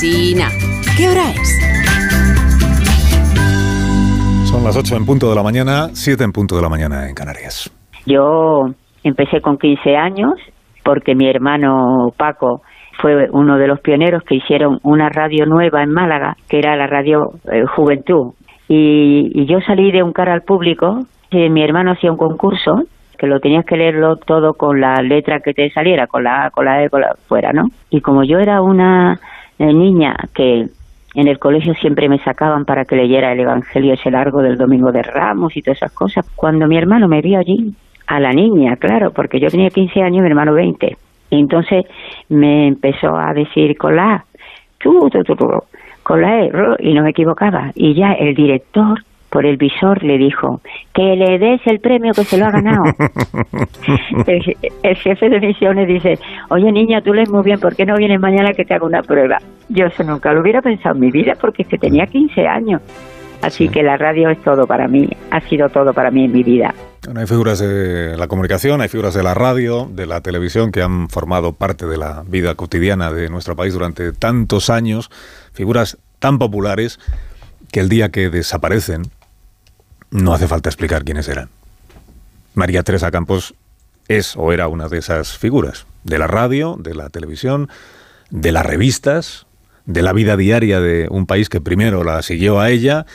¿Qué hora es? Son las 8 en punto de la mañana, 7 en punto de la mañana en Canarias. Yo empecé con 15 años porque mi hermano Paco fue uno de los pioneros que hicieron una radio nueva en Málaga, que era la radio eh, Juventud. Y, yo salí de un cara al público, y mi hermano hacía un concurso, que lo tenías que leerlo todo con la letra que te saliera, con la A, con la E, con la fuera, ¿no? Y como yo era una eh, niña que en el colegio siempre me sacaban para que leyera el Evangelio ese largo del Domingo de Ramos y todas esas cosas, cuando mi hermano me vio allí, a la niña, claro, porque yo tenía 15 años y mi hermano 20, y entonces me empezó a decir A, tú, tú, tú, con la E, y no me equivocaba. Y ya el director, por el visor, le dijo, que le des el premio que se lo ha ganado. el, jefe de misiones dice, oye niña, tú lees muy bien, ¿por qué no vienes mañana que te haga una prueba? Yo eso nunca lo hubiera pensado en mi vida porque es que tenía 15 años. Así que la radio es todo para mí, ha sido todo para mí en mi vida. hay figuras de la comunicación, hay figuras de la radio, de la televisión que han formado parte de la vida cotidiana de nuestro país durante tantos años, figuras tan populares que el día que desaparecen no hace falta explicar quiénes eran. María Teresa Campos es o era una de esas figuras, de la radio, de la televisión, de las revistas, de la vida diaria de un país que primero la siguió a ella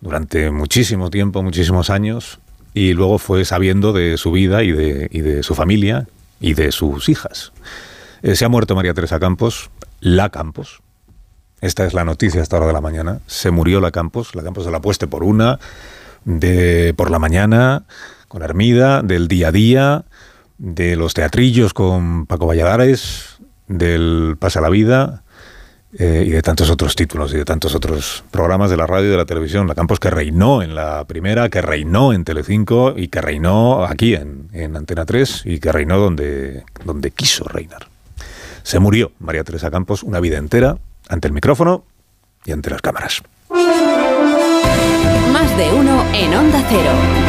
durante muchísimo tiempo, muchísimos años, y luego fue sabiendo de su vida y de, de su familia y de sus hijas. Eh, se ha muerto María Teresa Campos, la Campos. Esta es la noticia hasta hora de la mañana. Se murió la Campos, la Campos de la Pueste por una, de por la mañana, con Armida, del día a día, de los teatrillos con Paco Valladares, del Pasa la Vida, eh, y de tantos otros títulos y de tantos otros programas de la radio y de la televisión. La Campos que reinó en la primera, que reinó en Telecinco y que reinó aquí en, en Antena 3 y que reinó donde, donde quiso reinar. Se murió María Teresa Campos una vida entera ante el micrófono y ante las cámaras. De uno en Onda Cero.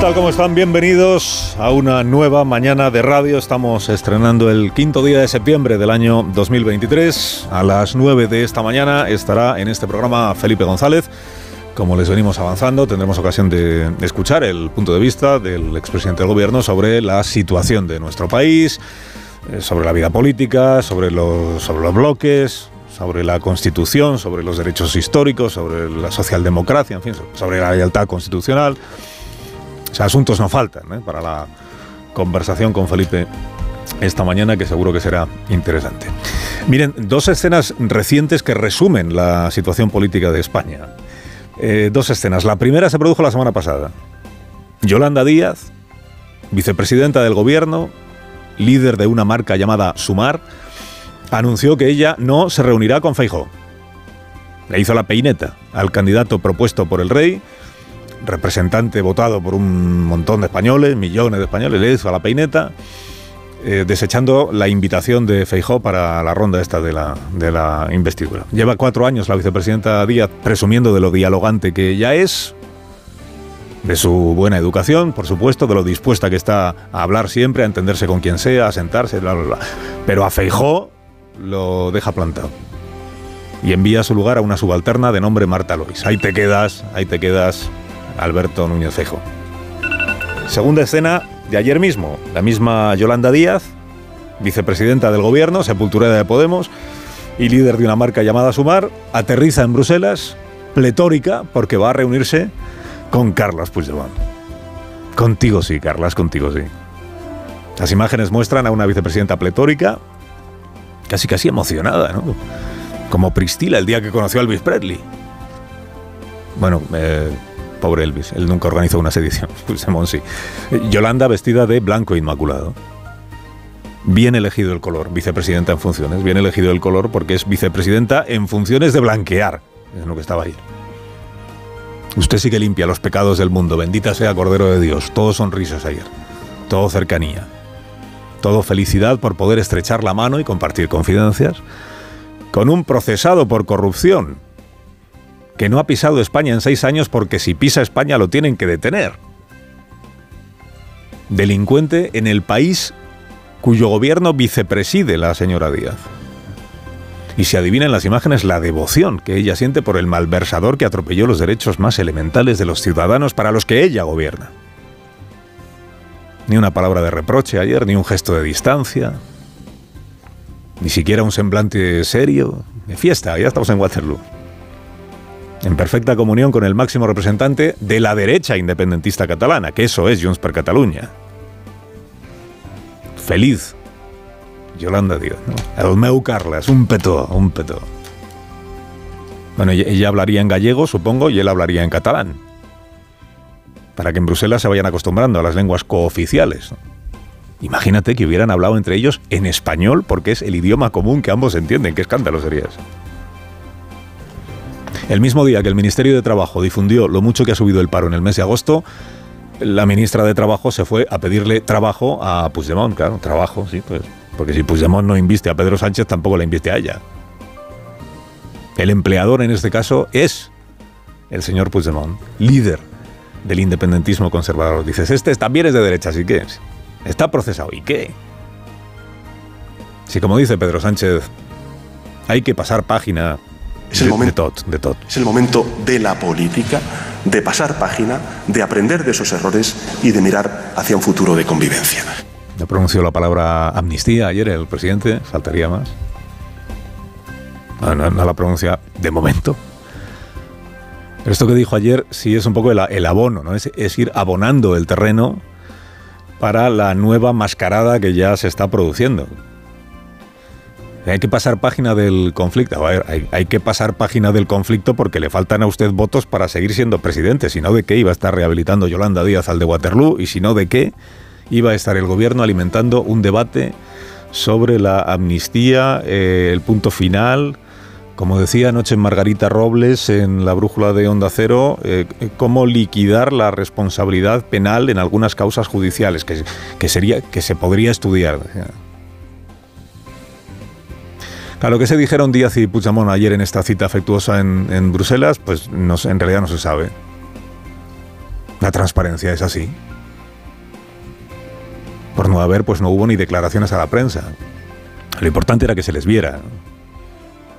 tal? ¿Cómo están? Bienvenidos a una nueva mañana de radio. Estamos estrenando el quinto día de septiembre del año 2023. A las 9 de esta mañana estará en este programa Felipe González. Como les venimos avanzando, tendremos ocasión de escuchar el punto de vista del expresidente del gobierno sobre la situación de nuestro país, eh, sobre la vida política, sobre los, sobre los bloques, sobre la Constitución, sobre los derechos históricos, sobre la socialdemocracia, en fin, sobre la lealtad constitucional. O sea, asuntos no faltan ¿eh? para la conversación con Felipe esta mañana que seguro que será interesante. Miren, dos escenas recientes que resumen la situación política de España. Eh, dos escenas. La primera se produjo la semana pasada. Yolanda Díaz, vicepresidenta del gobierno, líder de una marca llamada Sumar, anunció que ella no se reunirá con Feijó. Le hizo la peineta al candidato propuesto por el rey representante votado por un montón de españoles, millones de españoles, le hizo la peineta, eh, desechando la invitación de Feijó para la ronda esta de la, de la investidura. Lleva cuatro años la vicepresidenta Díaz presumiendo de lo dialogante que ella es, de su buena educación, por supuesto, de lo dispuesta que está a hablar siempre, a entenderse con quien sea, a sentarse, bla, bla, bla. Pero a Feijó lo deja plantado. Y envía a su lugar a una subalterna de nombre Marta Lois. Ahí te quedas, ahí te quedas, Alberto Núñez Fejo. Segunda escena de ayer mismo, la misma Yolanda Díaz, vicepresidenta del gobierno, sepulturera de Podemos y líder de una marca llamada Sumar, aterriza en Bruselas, pletórica, porque va a reunirse con Carlos Puigdemont. Contigo sí, Carlas, contigo sí. Las imágenes muestran a una vicepresidenta pletórica, casi casi emocionada, ¿no? Como Pristila el día que conoció a Elvis Presley. Bueno, eh, Pobre Elvis, él nunca organizó una sedición. Yolanda vestida de blanco inmaculado. Bien elegido el color, vicepresidenta en funciones. Bien elegido el color porque es vicepresidenta en funciones de blanquear. Es lo que estaba ahí. Usted sí que limpia los pecados del mundo. Bendita sea Cordero de Dios. Todo sonrisas ayer. Todo cercanía. Todo felicidad por poder estrechar la mano y compartir confidencias. con un procesado por corrupción que no ha pisado España en seis años porque si pisa España lo tienen que detener. Delincuente en el país cuyo gobierno vicepreside la señora Díaz. Y se adivina en las imágenes la devoción que ella siente por el malversador que atropelló los derechos más elementales de los ciudadanos para los que ella gobierna. Ni una palabra de reproche ayer, ni un gesto de distancia, ni siquiera un semblante serio. De fiesta, ya estamos en Waterloo. En perfecta comunión con el máximo representante de la derecha independentista catalana, que eso es Junts per Catalunya. Feliz. Yolanda Díaz, ¿no? El meu un petó, un petó. Bueno, ella hablaría en gallego, supongo, y él hablaría en catalán. Para que en Bruselas se vayan acostumbrando a las lenguas cooficiales. Imagínate que hubieran hablado entre ellos en español porque es el idioma común que ambos entienden. ¿Qué escándalo sería? El mismo día que el Ministerio de Trabajo difundió lo mucho que ha subido el paro en el mes de agosto, la ministra de Trabajo se fue a pedirle trabajo a Puigdemont, claro, trabajo, sí, pues, porque si Puigdemont no inviste a Pedro Sánchez, tampoco la inviste a ella. El empleador en este caso es el señor Puigdemont, líder del independentismo conservador. Dices, este también es de derecha, así que Está procesado. ¿Y qué? Si como dice Pedro Sánchez, hay que pasar página es el de, momento, de tot, de tot. Es el momento de la política, de pasar página, de aprender de esos errores y de mirar hacia un futuro de convivencia. No pronunció la palabra amnistía ayer el presidente, faltaría más. No, no, no la pronuncia de momento. Pero esto que dijo ayer sí es un poco el, el abono, ¿no? Es, es ir abonando el terreno para la nueva mascarada que ya se está produciendo. Hay que pasar página del conflicto. Hay, que pasar página del conflicto porque le faltan a usted votos para seguir siendo presidente. Si no, ¿de qué iba a estar rehabilitando Yolanda Díaz al de Waterloo? Y si no, ¿de qué iba a estar el gobierno alimentando un debate sobre la amnistía, eh, el punto final? Como decía anoche Margarita Robles en la brújula de Onda Cero, eh, cómo liquidar la responsabilidad penal en algunas causas judiciales, que, sería, que se podría estudiar. Claro, que se dijeron Díaz y Puigdemont ayer en esta cita afectuosa en, en Bruselas, pues no, en realidad no se sabe. La transparencia es así. Por no haber, pues no hubo ni declaraciones a la prensa. Lo importante era que se les viera.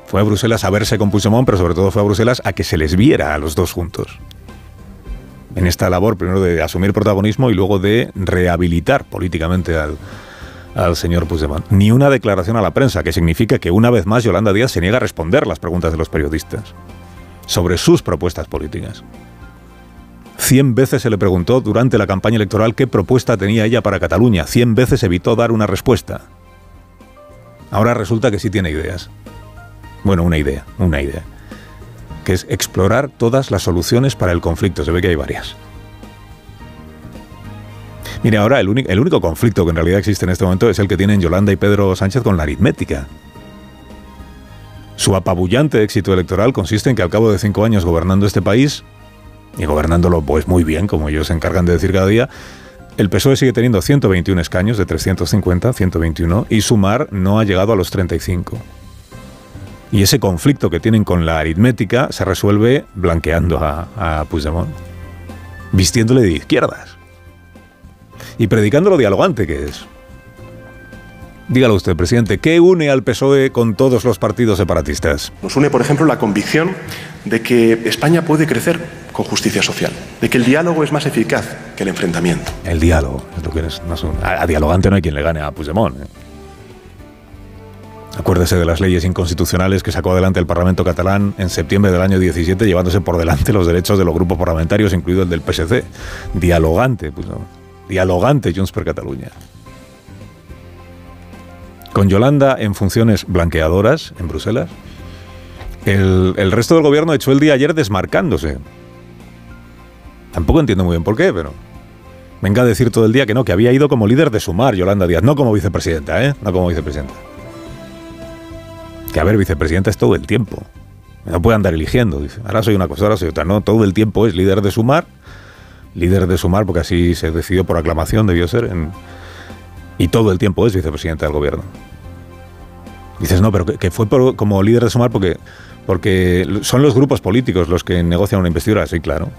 Fue a Bruselas a verse con Puigdemont, pero sobre todo fue a Bruselas a que se les viera a los dos juntos. En esta labor, primero de asumir protagonismo y luego de rehabilitar políticamente al, al señor Puigdemont. Ni una declaración a la prensa, que significa que una vez más Yolanda Díaz se niega a responder las preguntas de los periodistas sobre sus propuestas políticas. Cien veces se le preguntó durante la campaña electoral qué propuesta tenía ella para Cataluña. Cien veces evitó dar una respuesta. Ahora resulta que sí tiene ideas. Bueno, una idea, una idea. Que es explorar todas las soluciones para el conflicto. Se ve que hay varias. Mire, ahora el, único conflicto que en realidad existe en este momento es el que tienen Yolanda y Pedro Sánchez con la aritmética. Su apabullante éxito electoral consiste en que al cabo de cinco años gobernando este país, y gobernándolo pues muy bien, como ellos se encargan de decir cada día, el PSOE sigue teniendo 121 escaños de 350, 121, y Sumar no ha llegado a los 35. Y ese conflicto que tienen con la aritmética se resuelve blanqueando a, a Puigdemont, vistiéndole de izquierdas y predicando lo dialogante que es. Dígalo usted, presidente, ¿qué une al PSOE con todos los partidos separatistas? Nos une, por ejemplo, la convicción de que España puede crecer con justicia social, de que el diálogo es más eficaz que el enfrentamiento. El diálogo es lo que es, no a, a, dialogante no hay quien le gane a Puigdemont. ¿eh? Acuérdese de las leyes inconstitucionales que sacó adelante el Parlamento catalán en septiembre del año 17, llevándose por delante los derechos de los grupos parlamentarios, incluido el del PSC. Dialogante, Puigdemont. Dialogante Junts per Catalunya. Con Yolanda en funciones blanqueadoras en Bruselas, el, el, resto del gobierno echó el día ayer desmarcándose. Tampoco entiendo muy bien por qué, pero venga a decir todo el día que no, que había ido como líder de Sumar Yolanda Díaz, no como vicepresidenta, ¿eh? No como vicepresidenta. Que a ver, vicepresidenta es todo el tiempo. No puede andar eligiendo. Ahora soy una cosa, ahora soy otra. No, todo el tiempo es líder de Sumar, líder de Sumar, porque así se decidió por aclamación, debió ser. Y todo el tiempo es vicepresidenta del gobierno. Dices, no, pero que, fue como líder de Sumar porque, porque son los grupos políticos los que negocian una investidura. Sí, claro.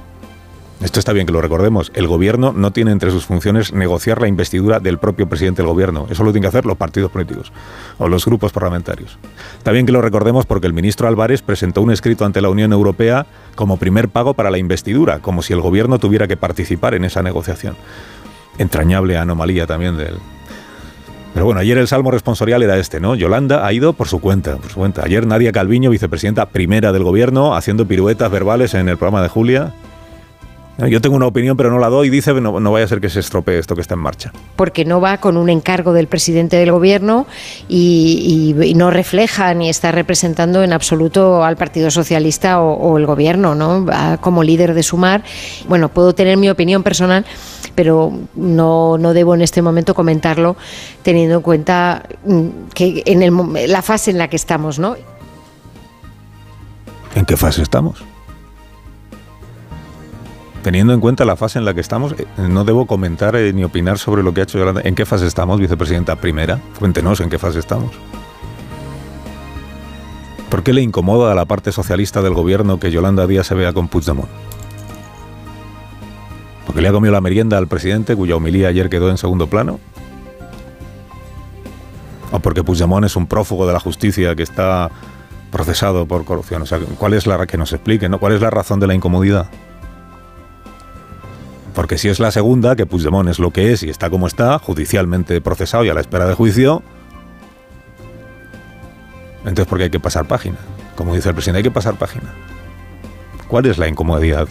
Esto está bien que lo recordemos. El gobierno no tiene entre sus funciones negociar la investidura del propio presidente del gobierno. Eso lo tienen que hacer los partidos políticos o los grupos parlamentarios. Está bien que lo recordemos porque el ministro Álvarez presentó un escrito ante la Unión Europea como primer pago para la investidura, como si el gobierno tuviera que participar en esa negociación. Entrañable anomalía también del, pero bueno, ayer el salmo responsorial era este, ¿no? Yolanda ha ido por su cuenta, por su cuenta. Ayer Nadia Calviño, vicepresidenta primera del gobierno, haciendo piruetas verbales en el programa de Julia. Yo tengo una opinión, pero no la doy. Dice, no, no vaya a ser que se estropee esto que está en marcha. Porque no va con un encargo del presidente del gobierno y, no refleja ni está representando en absoluto al Partido Socialista o, el gobierno, ¿no? Va como líder de Sumar. Bueno, puedo tener mi opinión personal, pero no, no debo en este momento comentarlo teniendo en cuenta mm, que en el, la fase en la que estamos, ¿no? ¿En qué fase estamos? Teniendo en cuenta la fase en la que estamos, eh, no debo comentar eh, ni opinar sobre lo que ha hecho Yolanda. ¿En qué fase estamos, vicepresidenta primera? Cuéntenos en qué fase estamos. ¿Por qué le incomoda a la parte socialista del gobierno que Yolanda Díaz se vea con Puigdemont? ¿Porque le ha comido la merienda al presidente cuya homilía ayer quedó en segundo plano? ¿O porque Puigdemont es un prófugo de la justicia que está procesado por corrupción? O sea, ¿cuál es la que nos explique. ¿Cuál es la razón de la incomodidad? Porque si es la segunda, que Puigdemont es lo que es y está como está, judicialmente procesado y a la espera de juicio, entonces ¿por qué hay que pasar página? Como dice el presidente, hay que pasar página. ¿Cuál es la incomodidad?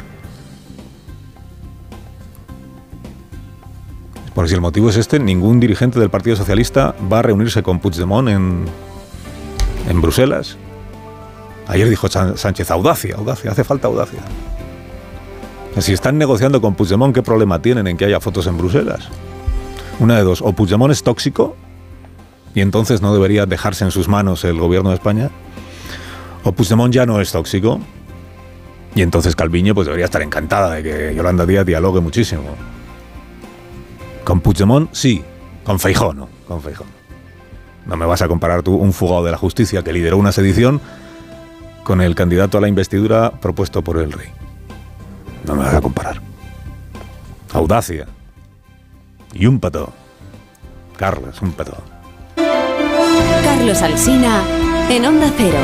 Porque si el motivo es este, ningún dirigente del Partido Socialista va a reunirse con Puigdemont en, en Bruselas. Ayer dijo Sánchez, audacia, audacia, hace falta audacia. Si están negociando con Puigdemont, ¿qué problema tienen en que haya fotos en Bruselas? Una de dos, o Puigdemont es tóxico y entonces no debería dejarse en sus manos el gobierno de España, o Puigdemont ya no es tóxico y entonces Calviño pues debería estar encantada de que Yolanda Díaz dialogue muchísimo. Con Puigdemont sí, con Feijó no, con Feijó. No me vas a comparar tú un fugado de la justicia que lideró una sedición con el candidato a la investidura propuesto por el rey. No me vas a comparar. Audacia. Y un pato. Carlos, un pato. Carlos Alsina, en Onda Cero.